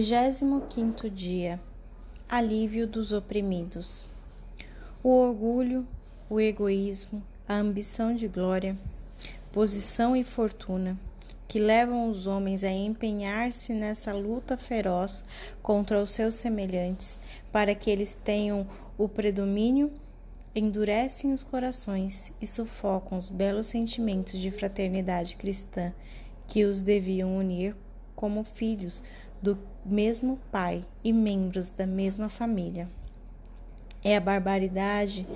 25 dia Alívio dos oprimidos. O orgulho, o egoísmo, a ambição de glória, posição e fortuna que levam os homens a empenhar-se nessa luta feroz contra os seus semelhantes, para que eles tenham o predomínio, endurecem os corações e sufocam os belos sentimentos de fraternidade cristã que os deviam unir como filhos do mesmo pai e membros da mesma família. É a barbaridade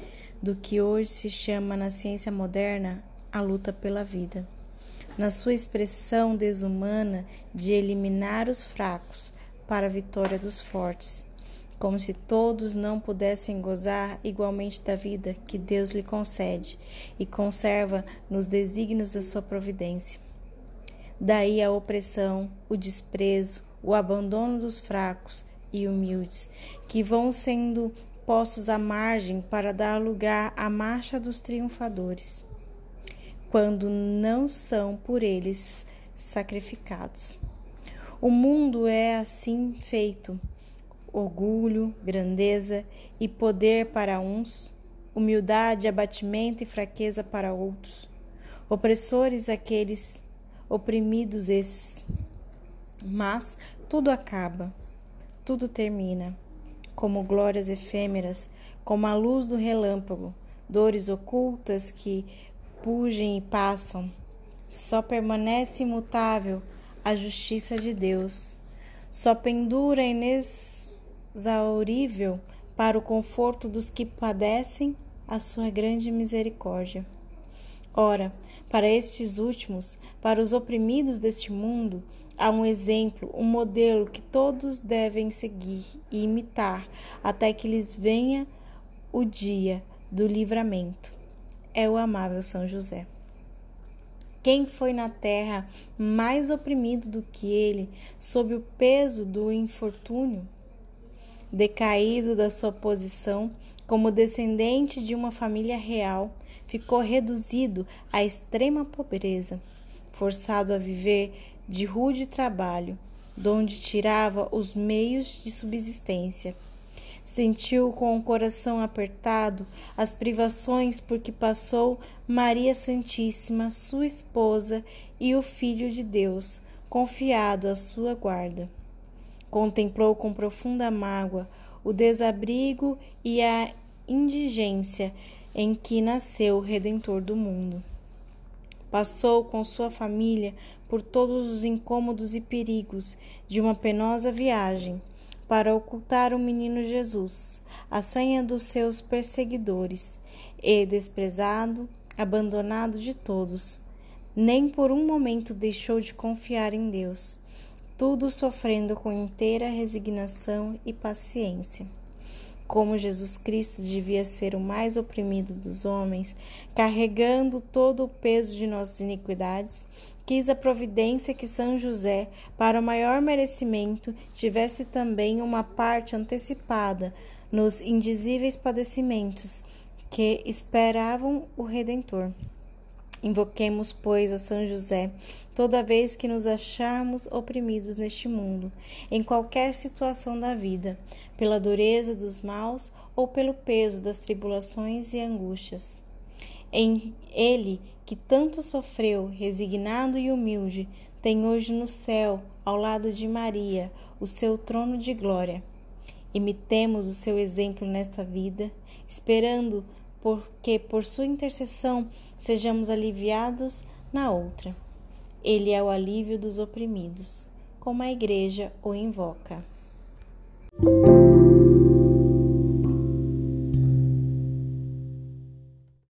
do que hoje se chama na ciência moderna a luta pela vida. Na sua expressão desumana de eliminar os fracos para a vitória dos fortes, como se todos não pudessem gozar igualmente da vida que Deus lhe concede e conserva nos desígnios da sua providência. Daí a opressão, o desprezo, o abandono dos fracos e humildes, que vão sendo postos à margem para dar lugar à marcha dos triunfadores, quando não são por eles sacrificados. O mundo é assim feito: orgulho, grandeza e poder para uns, humildade, abatimento e fraqueza para outros, opressores aqueles oprimidos esses. Mas tudo acaba, tudo termina, como glórias efêmeras, como a luz do relâmpago, dores ocultas que pugem e passam. Só permanece imutável a justiça de Deus. Só pendura inexaurível para o conforto dos que padecem a sua grande misericórdia. Ora, para estes últimos, para os oprimidos deste mundo, há um exemplo, um modelo que todos devem seguir e imitar até que lhes venha o dia do livramento. É o amável São José. Quem foi na terra mais oprimido do que ele, sob o peso do infortúnio? Decaído da sua posição como descendente de uma família real, ficou reduzido à extrema pobreza, forçado a viver de rude trabalho, donde tirava os meios de subsistência. Sentiu com o coração apertado as privações por que passou Maria Santíssima, sua esposa, e o Filho de Deus, confiado à sua guarda. Contemplou com profunda mágoa o desabrigo e a indigência em que nasceu o Redentor do mundo. Passou com sua família por todos os incômodos e perigos de uma penosa viagem para ocultar o menino Jesus, a senha dos seus perseguidores, e desprezado, abandonado de todos, nem por um momento deixou de confiar em Deus, tudo sofrendo com inteira resignação e paciência como Jesus Cristo devia ser o mais oprimido dos homens, carregando todo o peso de nossas iniquidades, quis a providência que São José, para o maior merecimento, tivesse também uma parte antecipada nos indizíveis padecimentos que esperavam o Redentor. Invoquemos, pois, a São José toda vez que nos acharmos oprimidos neste mundo, em qualquer situação da vida, pela dureza dos maus ou pelo peso das tribulações e angústias. Em ele, que tanto sofreu, resignado e humilde, tem hoje no céu, ao lado de Maria, o seu trono de glória. Imitemos o seu exemplo nesta vida, esperando porque por sua intercessão sejamos aliviados na outra. Ele é o alívio dos oprimidos, como a Igreja o invoca.